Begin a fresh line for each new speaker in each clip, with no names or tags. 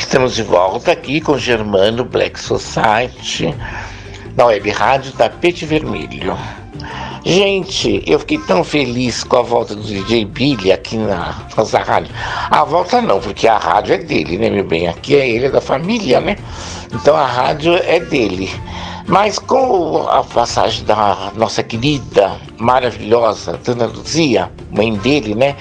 Estamos de volta aqui com Germano Black Society na web rádio Tapete Vermelho. Gente, eu fiquei tão feliz com a volta do DJ Billy aqui na nossa rádio. A volta não, porque a rádio é dele, né, meu bem? Aqui é ele, é da família, né? Então a rádio é dele. Mas com a passagem da nossa querida, maravilhosa Dona Luzia, mãe dele, né?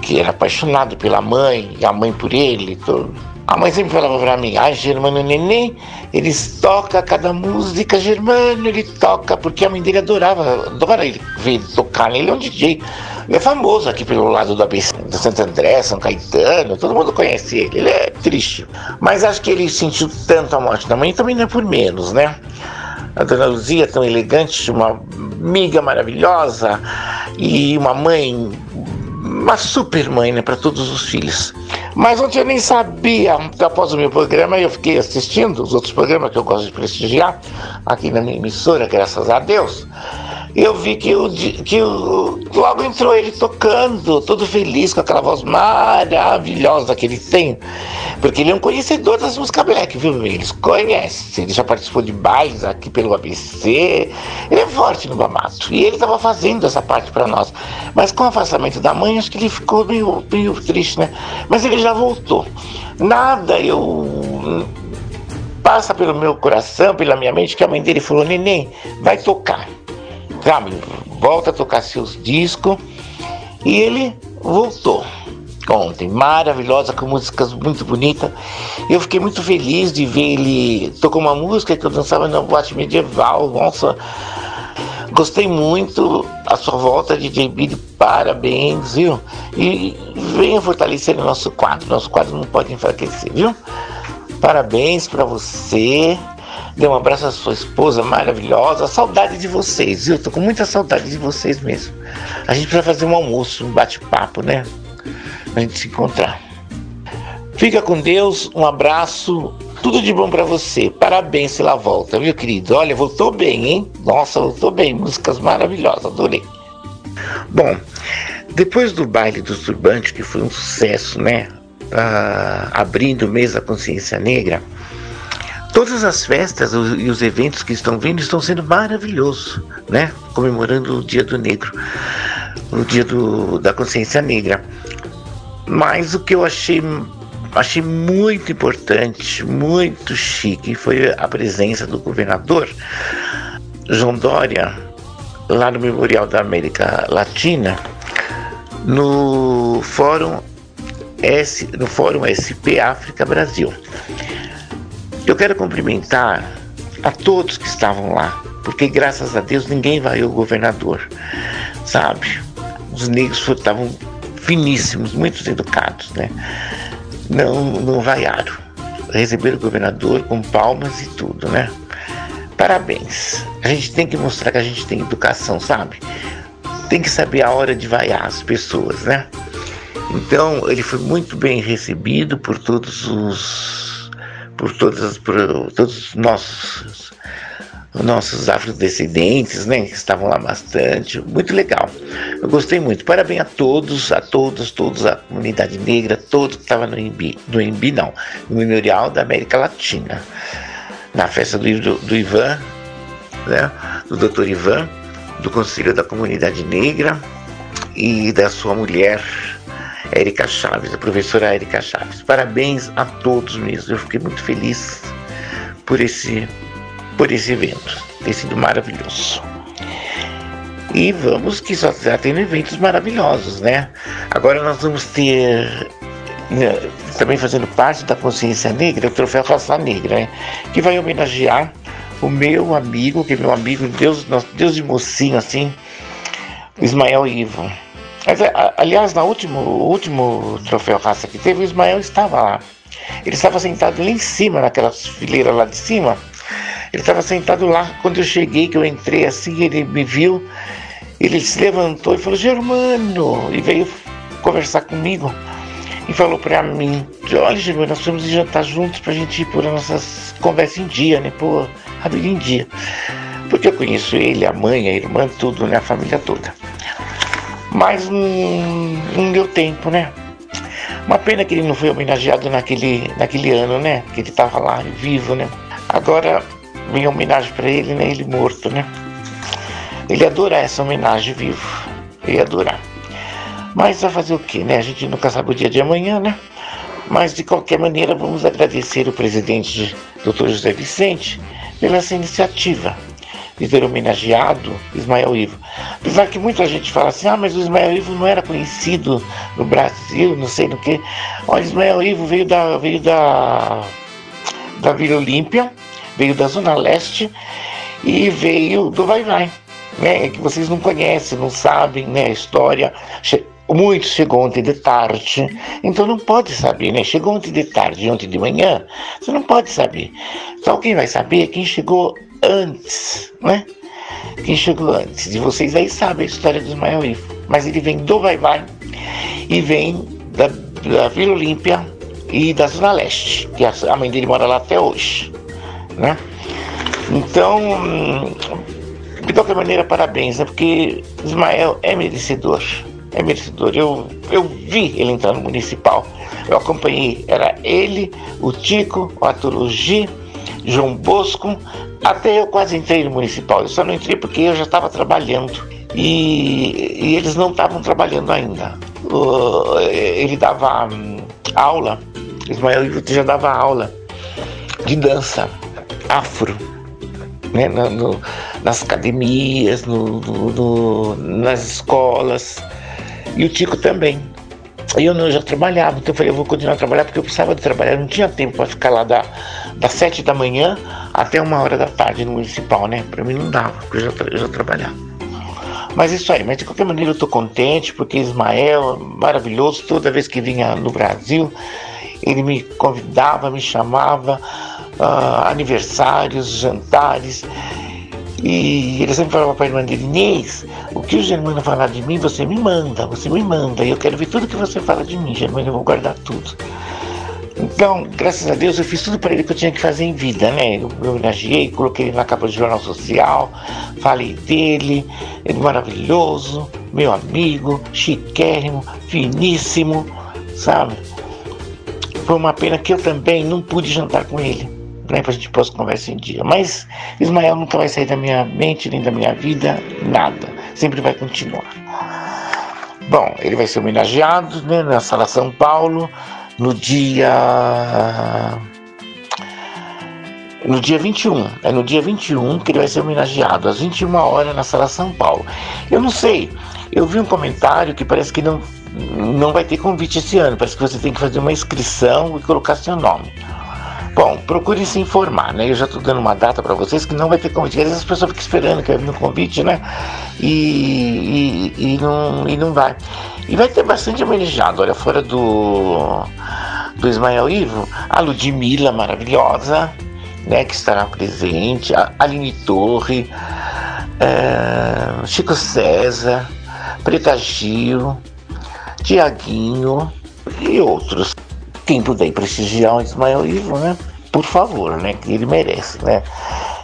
Que era apaixonado pela mãe, e a mãe por ele, tudo a mãe sempre falava pra mim, ah, Germano Neném, eles tocam cada música, Germano, ele toca, porque a mãe dele adorava, adora ele ver ele tocar, né? ele é um DJ. Ele é famoso aqui pelo lado do ABC, do Santo André, São Caetano, todo mundo conhece ele, ele é triste. Mas acho que ele sentiu tanto a morte da mãe, também não é por menos, né? A dona Luzia, tão elegante, uma amiga maravilhosa e uma mãe, uma super mãe, né, para todos os filhos. Mas ontem eu nem sabia, após o meu programa, eu fiquei assistindo os outros programas que eu gosto de prestigiar, aqui na minha emissora, graças a Deus eu vi que, o, que o, logo entrou ele tocando, todo feliz, com aquela voz maravilhosa que ele tem. Porque ele é um conhecedor das músicas black, viu? Eles conhecem, ele já participou de bailes aqui pelo ABC. Ele é forte no Bamato. E ele estava fazendo essa parte para nós. Mas com o afastamento da mãe, acho que ele ficou meio, meio triste, né? Mas ele já voltou. Nada eu passa pelo meu coração, pela minha mente, que a mãe dele falou: Neném, vai tocar sabe, volta a tocar seus discos. E ele voltou ontem, maravilhosa, com músicas muito bonitas. Eu fiquei muito feliz de ver ele. Tocou uma música que eu dançava na boate medieval. Nossa, gostei muito. A sua volta, DJ Billy, parabéns, viu? E venha fortalecer o nosso quadro. Nosso quadro não pode enfraquecer, viu? Parabéns para você. Dê um abraço à sua esposa maravilhosa. Saudade de vocês, viu? Tô com muita saudade de vocês mesmo. A gente precisa fazer um almoço, um bate-papo, né? Pra gente se encontrar. Fica com Deus, um abraço, tudo de bom para você. Parabéns pela volta, viu, querido? Olha, voltou bem, hein? Nossa, voltou bem. Músicas maravilhosas, adorei. Bom, depois do baile do turbante, que foi um sucesso, né? Ah, abrindo o mês da consciência negra, Todas as festas e os eventos que estão vindo estão sendo maravilhosos, né? Comemorando o Dia do Negro, o Dia do, da Consciência Negra. Mas o que eu achei, achei muito importante, muito chique, foi a presença do governador João Dória, lá no Memorial da América Latina, no Fórum S, no Fórum SP África Brasil. Eu quero cumprimentar a todos que estavam lá, porque graças a Deus ninguém vaiu o governador, sabe? Os negros estavam finíssimos, muito educados, né? Não, não vaiaram. Receberam o governador com palmas e tudo, né? Parabéns. A gente tem que mostrar que a gente tem educação, sabe? Tem que saber a hora de vaiar as pessoas, né? Então, ele foi muito bem recebido por todos os por, todas, por todos os nossos, nossos afrodescendentes, né, que estavam lá bastante, muito legal. Eu gostei muito. Parabéns a todos, a todos, todos, a comunidade negra, todos que estavam no INBI, no INBI não, no Memorial da América Latina, na festa do, do, do Ivan, né, do Dr. Ivan, do Conselho da Comunidade Negra e da sua mulher Érica Chaves, a professora Érica Chaves. Parabéns a todos mesmo. Eu fiquei muito feliz por esse, por esse evento. Tem sido maravilhoso. E vamos que só está tendo eventos maravilhosos, né? Agora nós vamos ter né, também fazendo parte da consciência negra, o troféu Raça Negra, né? Que vai homenagear o meu amigo, que é meu amigo, Deus, Deus de mocinho assim, Ismael Ivo. Aliás, no último, último troféu raça que teve, o Ismael estava lá. Ele estava sentado lá em cima, naquelas fileiras lá de cima. Ele estava sentado lá. Quando eu cheguei, que eu entrei assim, ele me viu. Ele se levantou e falou: Germano! E veio conversar comigo. E falou para mim: Olha, Germano, nós vamos jantar juntos para a gente pôr as nossas conversas em dia, né? Pôr a vida em dia. Porque eu conheço ele, a mãe, a irmã, tudo, né? A família toda mas não, não deu tempo, né? Uma pena que ele não foi homenageado naquele, naquele ano, né? Que ele estava lá vivo, né? Agora vem homenagem para ele, né? Ele morto, né? Ele adora essa homenagem vivo. Ele ia adorar. Mas vai fazer o quê, né? A gente nunca sabe o dia de amanhã, né? Mas de qualquer maneira, vamos agradecer o presidente Dr. José Vicente pela essa iniciativa de ter homenageado Ismael Ivo. Apesar que muita gente fala assim, ah, mas o Ismael Ivo não era conhecido no Brasil, não sei no que. O Ismael Ivo veio da, veio da, da Vila Olímpia, veio da Zona Leste e veio do Vai Vai, né? Que vocês não conhecem, não sabem né, a história. Muitos chegou ontem de tarde, então não pode saber, né? Chegou ontem de tarde, ontem de manhã, você não pode saber. Só quem vai saber é quem chegou antes, né? Quem chegou antes de vocês aí sabe a história do Ismael Ivo. Mas ele vem do Vai Vai e vem da, da Vila Olímpia e da Zona Leste, que a, mãe dele mora lá até hoje, né? Então, de qualquer maneira, parabéns, né? Porque Ismael é merecedor é merecedor. Eu, eu vi ele entrar no municipal. Eu acompanhei. Era ele, o Tico, o Atologi, João Bosco. Até eu quase entrei no municipal. Eu só não entrei porque eu já estava trabalhando. E, e, eles não estavam trabalhando ainda. Ele dava um, aula, Ismael já dava aula de dança afro. Né, no, no, nas academias, no, nas escolas. E o Tico também. E eu, não, eu já trabalhava, então eu falei, eu vou continuar a trabalhar porque eu precisava de trabalhar, não tinha tempo para ficar lá da, das sete da manhã até uma hora da tarde no municipal, né? Para mim não dava, porque eu já, eu já trabalhava. Mas isso aí, mas de qualquer maneira eu estou contente, porque Ismael, maravilhoso, toda vez que vinha no Brasil, ele me convidava, me chamava, uh, aniversários, jantares, e ele sempre falava para a irmã dele, Inês, o que o Germano falar de mim, você me manda, você me manda. E eu quero ver tudo que você fala de mim, Germano, eu vou guardar tudo. Então, graças a Deus, eu fiz tudo para ele que eu tinha que fazer em vida, né? Eu, eu homenageei, coloquei ele na capa do Jornal Social, falei dele, ele maravilhoso, meu amigo, chiquérrimo, finíssimo, sabe? Foi uma pena que eu também não pude jantar com ele né, para a gente possa conversar em dia. Mas Ismael nunca vai sair da minha mente, nem da minha vida, nada. Sempre vai continuar. Bom, ele vai ser homenageado né, na Sala São Paulo no dia. No dia 21, é no dia 21 que ele vai ser homenageado, às 21 horas na Sala São Paulo. Eu não sei, eu vi um comentário que parece que não, não vai ter convite esse ano, parece que você tem que fazer uma inscrição e colocar seu nome. Bom, procure se informar, né? Eu já estou dando uma data para vocês que não vai ter convite. Às vezes as pessoas ficam esperando que vai vir um convite, né? E, e, e, não, e não vai. E vai ter bastante homenageado. Olha, fora do, do Ismael Ivo, a Ludmilla, maravilhosa, né? Que estará presente. A Aline Torre, é, Chico César, Preta Gil, Tiaguinho e outros quem puder prestigiar o Ismael Ivo, né? Por favor, né? Que ele merece, né?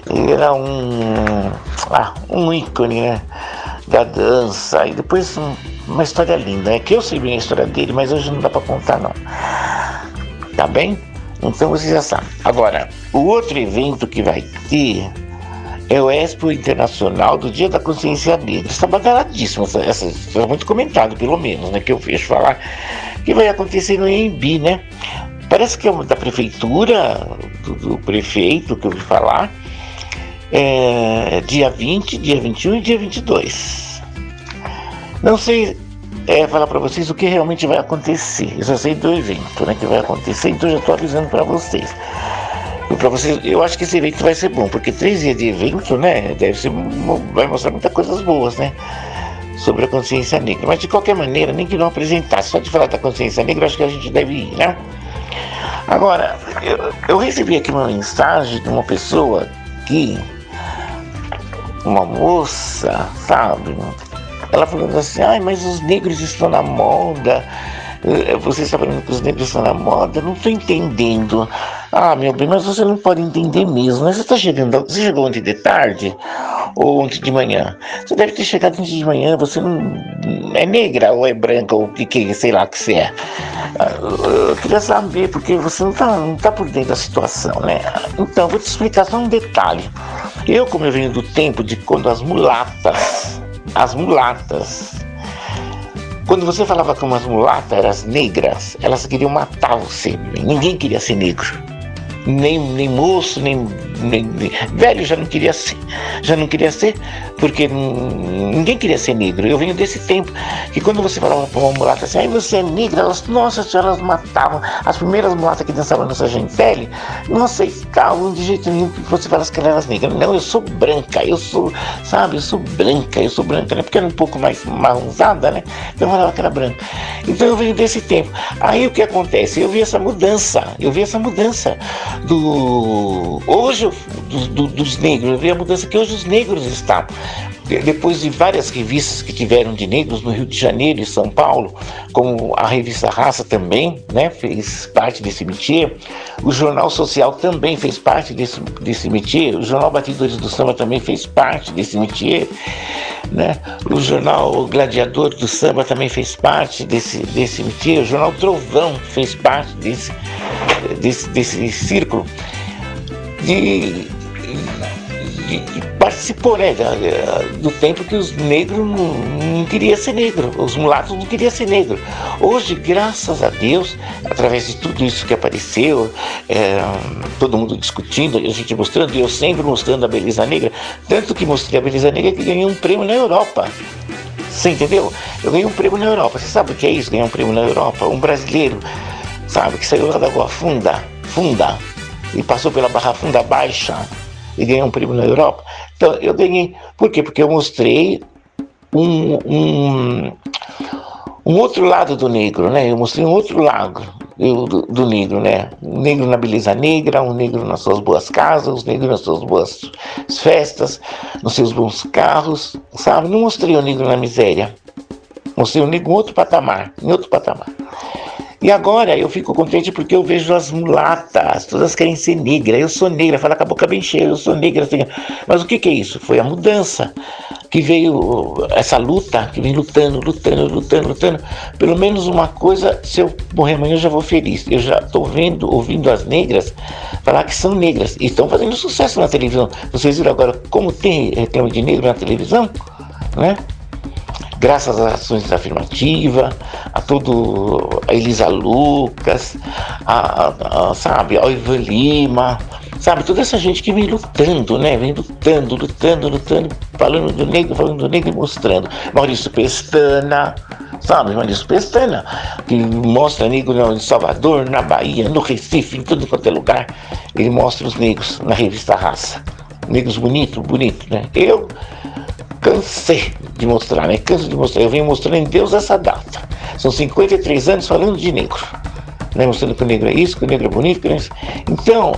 Ele era um, ah, um ícone, né? Da dança. E depois um, uma história linda, né? Que eu sei bem a história dele, mas hoje não dá para contar, não. Tá bem? Então você já sabe. Agora, o outro evento que vai ter é o Expo Internacional do Dia da Consciência Negra. Está badaladíssimo, essa, é muito comentado, pelo menos, né? Que eu vejo falar que vai acontecer no EMB, né? Parece que é da prefeitura, do, do prefeito que eu ouvi falar, é, dia 20, dia 21 e dia 22. Não sei é, falar para vocês o que realmente vai acontecer. Eu só sei do evento né, que vai acontecer, então já estou avisando para vocês. Para vocês, eu acho que esse evento vai ser bom, porque três dias de evento, né, deve ser, vai mostrar muitas coisas boas, né? Sobre a consciência negra. Mas de qualquer maneira, nem que não apresentasse, só de falar da consciência negra, acho que a gente deve ir, né? Agora, eu, eu recebi aqui uma mensagem de uma pessoa que, uma moça, sabe? Ela falando assim, ai, mas os negros estão na moda, eh, você está falando que os negros estão na moda, não estou entendendo. Ah, meu bem, mas você não pode entender mesmo. Né? Você está chegando, você chegou ontem de tarde, ou ontem de manhã. Você deve ter chegado ontem de manhã, você não é negra ou é branca ou que, que sei lá que você é. Eu queria saber, porque você não está não tá por dentro da situação, né? Então, vou te explicar só um detalhe. Eu, como eu venho do tempo de quando as mulatas, as mulatas, quando você falava com umas mulatas, eram as negras, elas queriam matar você. Ninguém queria ser negro nem, nem moço, nem, nem, nem, velho já não queria ser, já não queria ser, porque ninguém queria ser negro. Eu venho desse tempo que quando você falava para uma mulata assim, aí você é negra, elas, nossa senhora, elas matavam. As primeiras mulatas que dançavam nessa gentele não aceitavam de jeito nenhum que você falasse que elas negras. Não, eu sou branca, eu sou, sabe, eu sou branca, eu sou branca, né? Porque era um pouco mais marronzada, né? Então eu falava que era branca. Então eu venho desse tempo. Aí o que acontece? Eu vi essa mudança, eu vi essa mudança do hoje do, do, dos negros, eu vi a mudança que hoje os negros estão. Depois de várias revistas que tiveram de negros no Rio de Janeiro e São Paulo, como a revista Raça também, né, fez parte desse métier, o Jornal Social também fez parte desse, desse métier, o Jornal Batidores do Samba também fez parte desse métier, né, o Jornal Gladiador do Samba também fez parte desse, desse métier, o Jornal Trovão fez parte desse, desse, desse círculo. De, de participou né, do tempo que os negros não, não queriam ser negro, os mulatos não queriam ser negro. Hoje, graças a Deus, através de tudo isso que apareceu, é, todo mundo discutindo, a gente mostrando, e eu sempre mostrando a beleza negra, tanto que mostrei a beleza negra que ganhei um prêmio na Europa. Você entendeu? Eu ganhei um prêmio na Europa. Você sabe o que é isso? Ganhar um prêmio na Europa? Um brasileiro sabe? Que saiu lá da Água Funda, Funda, e passou pela Barra Funda Baixa e ganhou um prêmio na Europa. Então eu ganhei, por quê? Porque eu mostrei um, um, um outro lado do negro, né? Eu mostrei um outro lado do, do, negro, né? Um negro na beleza negra, um negro nas suas boas casas, um negro nas suas boas festas, nos seus bons carros, sabe? Não mostrei o negro na miséria. Mostrei o negro em outro patamar, em outro patamar. E agora eu fico contente porque eu vejo as mulatas, todas querem ser negra. Eu sou negra, fala com a boca bem cheia, eu sou negra. Assim. Mas o que, que é isso? Foi a mudança que veio, essa luta, que vem lutando, lutando, lutando, lutando. Pelo menos uma coisa, se eu morrer amanhã eu já vou feliz. Eu já estou vendo, ouvindo as negras falar que são negras e estão fazendo sucesso na televisão. Vocês viram agora como tem reclame de negro na televisão? Né? Graças às ações afirmativas, a todo a Elisa Lucas, a, a, a sabe, a Ivan Lima, sabe, toda essa gente que vem lutando, né? Vem lutando, lutando, lutando, falando do negro, falando do negro e mostrando. Maurício Pestana, sabe, Maurício Pestana, que mostra negro em Salvador, na Bahia, no Recife, em todo quanto é lugar. Ele mostra os negros na revista Raça. Negros bonitos, bonitos, né? Eu cansei de mostrar, né? Canso de mostrar. Eu venho mostrando em Deus essa data. São 53 anos falando de negro. Né? Mostrando que o negro é isso, que o negro é bonito. Que é. Então,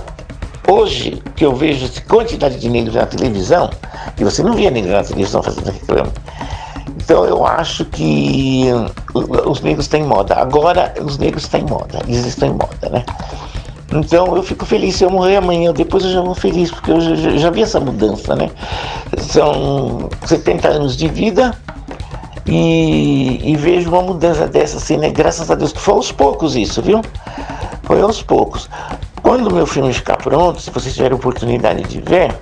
hoje que eu vejo quantidade de negros na televisão, que você não via negro na televisão fazendo reclame. Então eu acho que os negros em moda. Agora os negros em moda, eles estão em moda, né? Então eu fico feliz se eu morrer amanhã, depois eu já vou feliz, porque eu já, já vi essa mudança, né? São 70 anos de vida e, e, vejo uma mudança dessa assim, né? Graças a Deus, que foi aos poucos isso, viu? Foi aos poucos. Quando o meu filme ficar pronto, se vocês tiverem oportunidade de ver,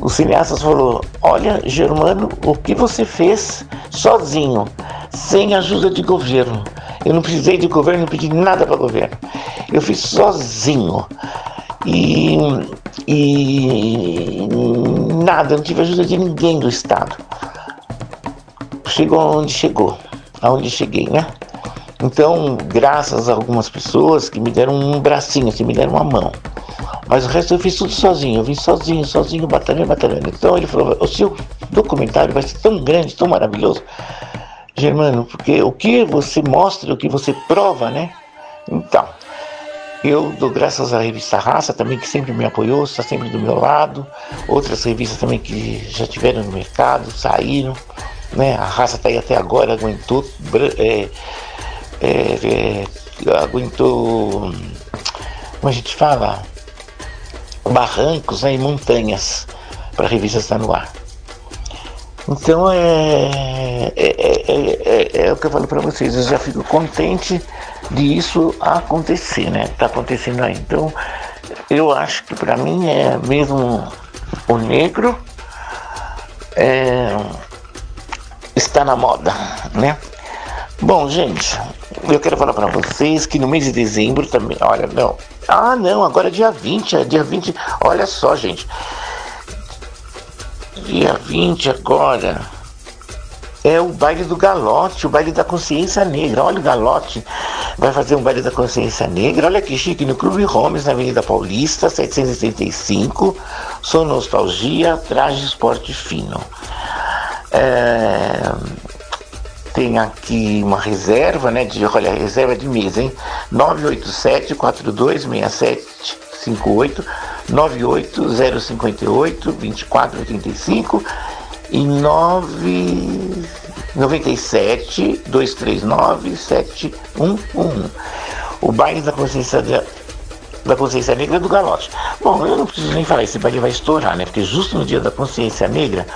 o cineasta falou: Olha, Germano, o que você fez sozinho, sem ajuda de governo. Eu não precisei de governo, não pedi nada para governo. Eu fiz sozinho. E, e nada, não tive ajuda de ninguém do Estado. Chegou aonde chegou, aonde cheguei, né? Então, graças a algumas pessoas que me deram um bracinho, que me deram uma mão. Mas o resto eu fiz tudo sozinho, eu vim sozinho, sozinho, batalhando, batalhando. Então ele falou: o seu documentário vai ser tão grande, tão maravilhoso, Germano, porque o que você mostra, o que você prova, né? Então, eu dou graças à revista Raça também, que sempre me apoiou, está sempre do meu lado. Outras revistas também que já tiveram no mercado, saíram. Né? A Raça está aí até agora, aguentou. É, é, é, aguentou. Como a gente fala? Barrancos né, e montanhas para a revista estar no ar. Então é, é, é, é, o que eu falo para vocês, eu já fico contente de isso acontecer, né? Tá acontecendo aí. Então eu acho que para mim é mesmo o negro é, está na moda, né? Bom, gente, eu quero falar para vocês que no mês de dezembro também, olha, não. Ah, não, agora é dia 20, é dia 20. Olha só, gente. Dia 20 agora é o baile do galote, o baile da consciência negra. Olha o galote, vai fazer um baile da consciência negra. Olha que chique, no Clube Holmes, na Avenida Paulista, 775. Sou Nostalgia, Traje Esporte Fino. É tem aqui uma reserva, né? De, olha, reserva de mesa, hein? 987 426758 98058 2485 e 997 239 7111. O baile da consciência da, da consciência negra do Galote. Bom, eu não preciso nem falar, esse baile vai estourar, né? Porque justo no dia da consciência negra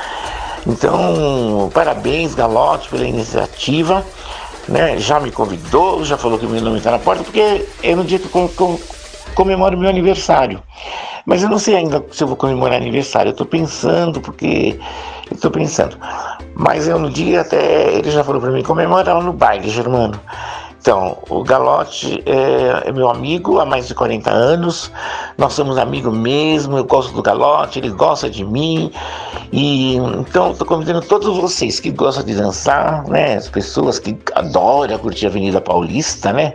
então, parabéns, Galote, pela iniciativa. Né? Já me convidou, já falou que meu nome está na porta, porque é no dia que eu comemoro meu aniversário. Mas eu não sei ainda se eu vou comemorar aniversário. Eu estou pensando, porque. Estou pensando. Mas eu no dia até. Ele já falou para mim: comemora lá no baile, Germano. Então, o Galote é, é, meu amigo há mais de 40 anos, nós somos amigos mesmo, eu gosto do Galote, ele gosta de mim, e então estou convidando todos vocês que gostam de dançar, né, as pessoas que adoram curtir a Avenida Paulista, né,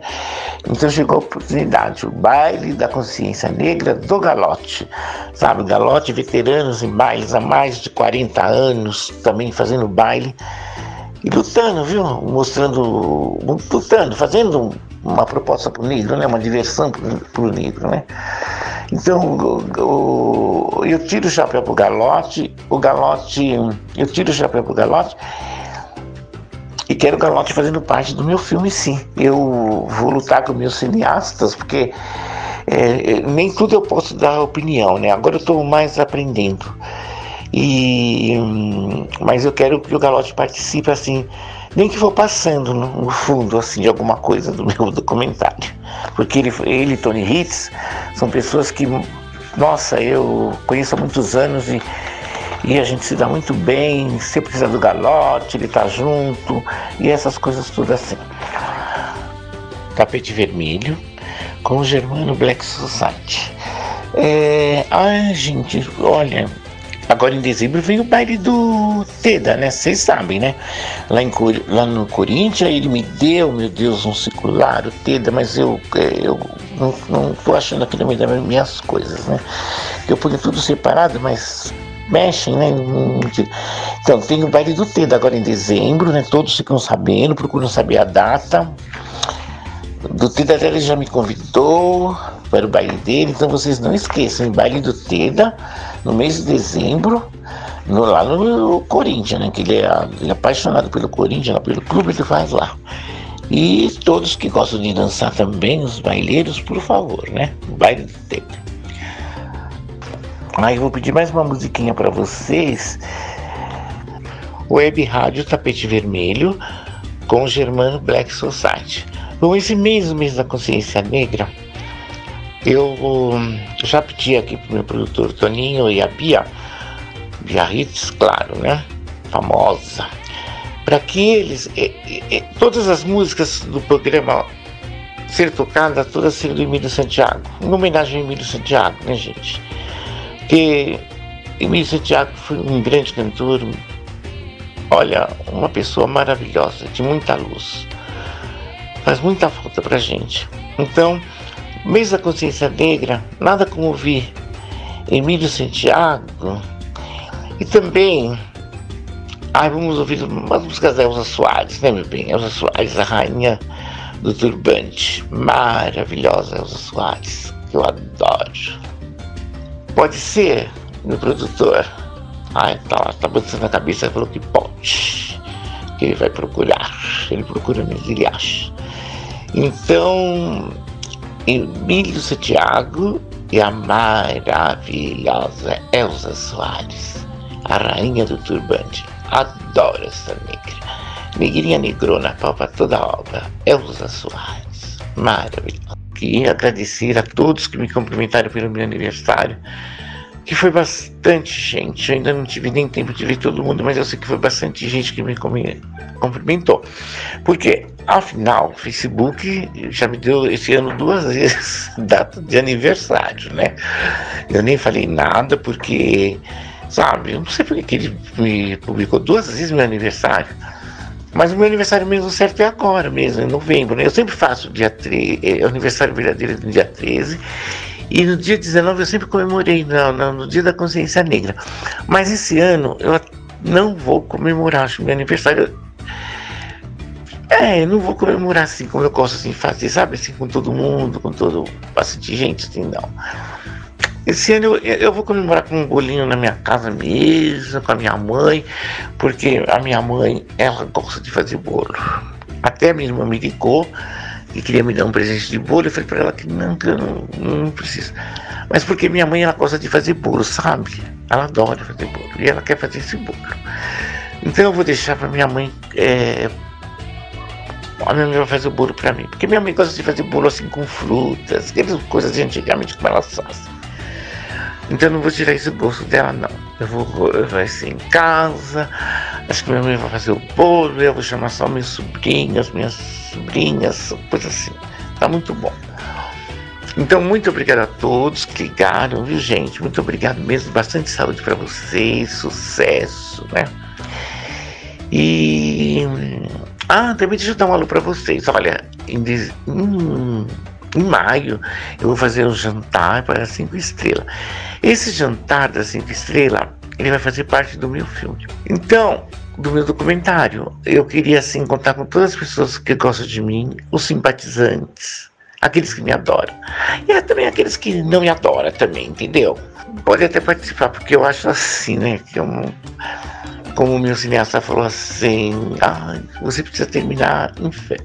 então chegou a oportunidade, o baile da consciência negra do Galote, sabe, Galote, veteranos em bailes há mais de 40 anos, também fazendo baile, e lutando, viu? Mostrando, lutando, fazendo uma proposta para o negro, né? uma diversão para o negro. Né? Então, o, o, eu tiro o chapéu para o galote, o galote, eu tiro o chapéu para o galote e quero o galote fazendo parte do meu filme, sim. Eu vou lutar com meus cineastas, porque é, nem tudo eu posso dar opinião, né? Agora eu estou mais aprendendo. E, mas eu quero que o Galote participe assim, nem que for passando no, fundo assim de alguma coisa do meu documentário, porque ele, ele Tony Hitz são pessoas que, nossa, eu conheço há muitos anos e, e a gente se dá muito bem. Se precisa do Galote, ele tá junto e essas coisas tudo assim. Tapete vermelho com o Germano Black Society. É, ah, gente, olha, Agora em dezembro vem o baile do Teda, né? Vocês sabem, né? Lá, em, lá no Corinthians ele me deu, meu Deus, um circular, o Teda, mas eu, é, eu não, não tô achando aqui no meio das minhas coisas, né? Eu ponho tudo separado, mas mexem, né? Então tem o baile do Teda agora em dezembro, né? Todos ficam sabendo, procuram saber a data. Do Teda ele já me convidou para o baile dele, então vocês não esqueçam, baile do Teda no mês de dezembro, no, lá no Corinthians, né? Que ele é, ele é apaixonado pelo Corinthians, pelo clube que faz lá. E todos que gostam de dançar também, os baileiros, por favor, né? Baile do Teda. Aí eu vou pedir mais uma musiquinha para vocês. Web Rádio Tapete Vermelho com Germano Black Society. Bom, esse mês, o mês da consciência negra, eu já pedi aqui pro meu produtor Toninho e a Bia, Bia Ritz, claro, né? Famosa. Para que eles, todas as músicas do programa ser tocadas, todas serem do Emílio Santiago, em homenagem ao Emílio Santiago, né, gente? Porque Emílio Santiago foi um grande cantor, olha, uma pessoa maravilhosa, de muita luz. Faz muita falta pra gente. Então, Mês da Consciência Negra, nada como ouvir Emílio Santiago e também ai, vamos ouvir umas músicas da Elza Soares, né, meu bem? Elza Soares, a rainha do turbante, maravilhosa Elza Soares, que eu adoro. Pode ser, meu produtor? Ai, tá lá, tá balançando a cabeça, falou que pode, que ele vai procurar, ele procura mesmo, ele acha. Então, Emílio Santiago e a maravilhosa Elza Soares, a rainha do turbante. adoro essa negra. Negrinha negrona, pau pra toda a obra. Elza Soares, maravilhosa. Queria agradecer a todos que me cumprimentaram pelo meu aniversário que foi bastante gente. Eu ainda não tive nem tempo de ver todo mundo, mas eu sei que foi bastante gente que me cumprimentou. Porque, afinal, o Facebook já me deu esse ano duas vezes data de aniversário, né? Eu nem falei nada porque, sabe, eu não sei porque que ele me publicou duas vezes meu aniversário. Mas o meu aniversário mesmo certo é agora mesmo, em novembro. Né? Eu sempre faço dia 13, é, aniversário verdadeiro no dia 13 e no dia 19 eu sempre comemorei, no, no, dia da consciência negra. Mas esse ano eu não vou comemorar, acho meu aniversário. É, eu não vou comemorar assim como eu gosto assim fazer, sabe? Assim, com todo mundo, com todo. bastante gente, assim, não. Esse ano eu, eu, vou comemorar com um bolinho na minha casa mesmo, com a minha mãe, porque a minha mãe, ela gosta de fazer bolo. Até a minha irmã me ligou e queria me dar um presente de bolo. Eu falei para ela que não, que eu não, não preciso. Mas porque minha mãe ela gosta de fazer bolo, sabe? Ela adora fazer bolo e ela quer fazer esse bolo. Então eu vou deixar para minha mãe. É, a minha mãe vai fazer o bolo para mim. Porque minha mãe gosta de fazer bolo assim com frutas, aquelas coisas antigamente como ela faz. Então eu não vou tirar esse bolso dela, não. Eu vou, eu vai ser em casa. Acho que minha mãe vai fazer o bolo. Eu vou chamar só meus sobrinhos, minhas sobrinhas, coisa assim. Tá muito bom. Então, muito obrigado a todos que ligaram, viu, gente? Muito obrigado mesmo. Bastante saúde para vocês, sucesso, né? E. Ah, também deixa eu dar um alô para vocês. Olha, em, em, em maio eu vou fazer um jantar para cinco estrelas. Esse jantar da cinco estrelas, ele vai fazer parte do meu filme. Então, do meu documentário, eu queria assim contar com todas as pessoas que gostam de mim, os simpatizantes, aqueles que me adoram. E também aqueles que não me adoram também, entendeu? Pode até participar, porque eu acho assim, né? Que eu, como meu cineasta falou assim, ah, você precisa terminar,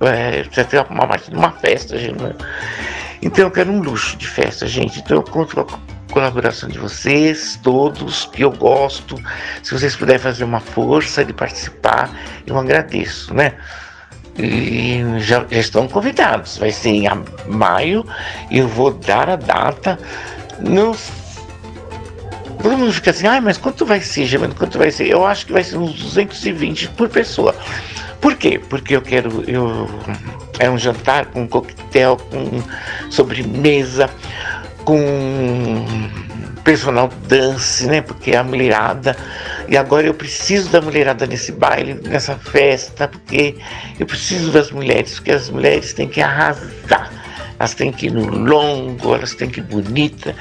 é, precisa ter uma de uma festa, gente. Né? Então eu quero um luxo de festa, gente. Então eu conto com a colaboração de vocês, todos, que eu gosto. Se vocês puderem fazer uma força de participar, eu agradeço, né? E já, já estão convidados. Vai ser em maio. Eu vou dar a data. Não Todo mundo fica assim, ah, mas quanto vai ser, Germano? Quanto vai ser? Eu acho que vai ser uns 220 por pessoa. Por quê? Porque eu quero. Eu, é um jantar com coquetel, com sobremesa, com personal dance, né? Porque é a mulherada. E agora eu preciso da mulherada nesse baile, nessa festa, porque eu preciso das mulheres, porque as mulheres têm que arrasar. Elas têm que ir no longo, elas têm que ir bonita,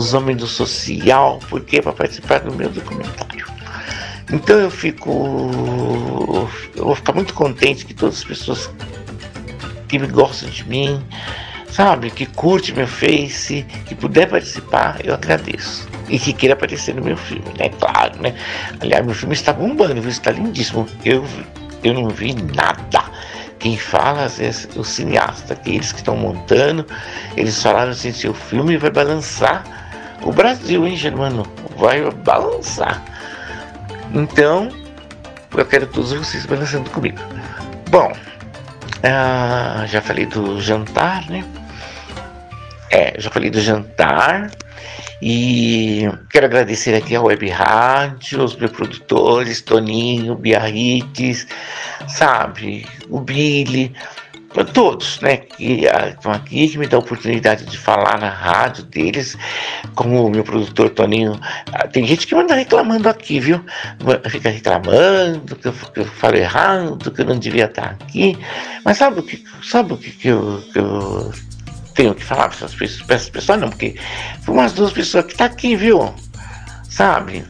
os homens do social, porque para participar do meu documentário. Então eu fico. Eu vou ficar muito contente que todas as pessoas que me gostam de mim, sabe, que curte meu Face, que puder participar, eu agradeço. E que queira aparecer no meu filme, né? Claro, né? Aliás, meu filme está bombando? Está lindíssimo. Eu, eu não vi nada. Quem fala é o cineasta, aqueles que estão montando, eles falaram assim, seu filme vai balançar o Brasil, hein, Germano? Vai balançar. Então, eu quero todos vocês balançando comigo. Bom, ah, já falei do jantar, né? É, já falei do jantar. E quero agradecer aqui a Web Rádio, os meus produtores, Toninho, Biarrites, sabe, o Billy, todos, né, que estão aqui, que me dão a oportunidade de falar na rádio deles, como o meu produtor Toninho. Ah, tem gente que manda reclamando aqui, viu? Fica reclamando que eu, que eu falo errado, que eu não devia estar aqui. Mas sabe o que, sabe o que, que, eu, que eu tenho que falar para essas pessoas? Não, porque foi umas duas pessoas que tá aqui, viu? Sabe?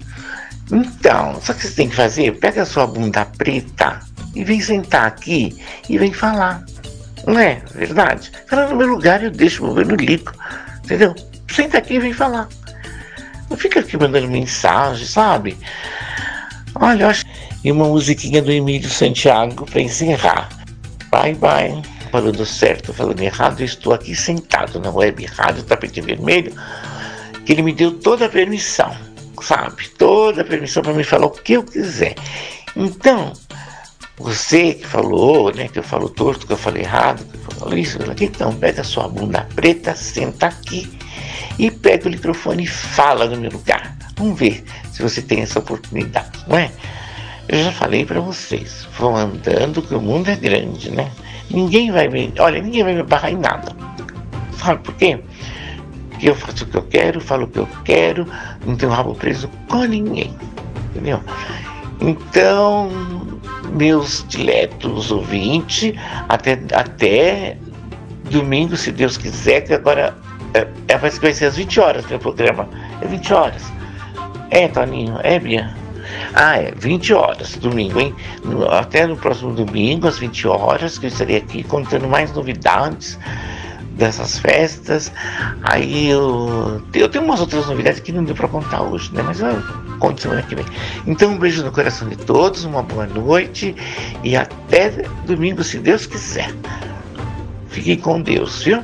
Então, só que você tem que fazer, pega a sua bunda preta e vem sentar aqui e vem falar. Não é verdade? Fala no meu lugar, eu deixo mover no lico. Entendeu? Senta aqui e vem falar. Não fica aqui mandando mensagem, sabe? Olha, acho. E uma musiquinha do Emílio Santiago para encerrar. Bye, bye. Falando certo, falando errado, estou aqui sentado na web rádio Tapete Vermelho, que ele me deu toda a permissão, sabe? Toda a permissão para me falar o que eu quiser. Então, você que falou, né, que eu falo torto, que eu falei errado, que eu falo isso, então pega sua bunda preta, senta aqui e pega o microfone e fala no meu lugar. Vamos ver se você tem essa oportunidade, não é? Eu já falei para vocês, vão andando que o mundo é grande, né? Ninguém vai me, olha, ninguém vai me barrar em nada. Sabe por quê? Porque eu faço o que eu quero, falo o que eu quero, não tenho rabo preso com ninguém, entendeu? Então, meus diletos ouvintes, até, até domingo, se Deus quiser, que agora é, é, vai ser às 20 horas meu programa. É 20 horas. É, Toninho, é, Bia? Ah, é, 20 horas, domingo, hein? Até no próximo domingo, às 20 horas, que eu estarei aqui contando mais novidades dessas festas. Aí eu, eu tenho umas outras novidades que não deu para contar hoje, né? Mas eu conto semana que vem. Então, um beijo no coração de todos, uma boa noite e até domingo, se Deus quiser. Fiquem com Deus, viu?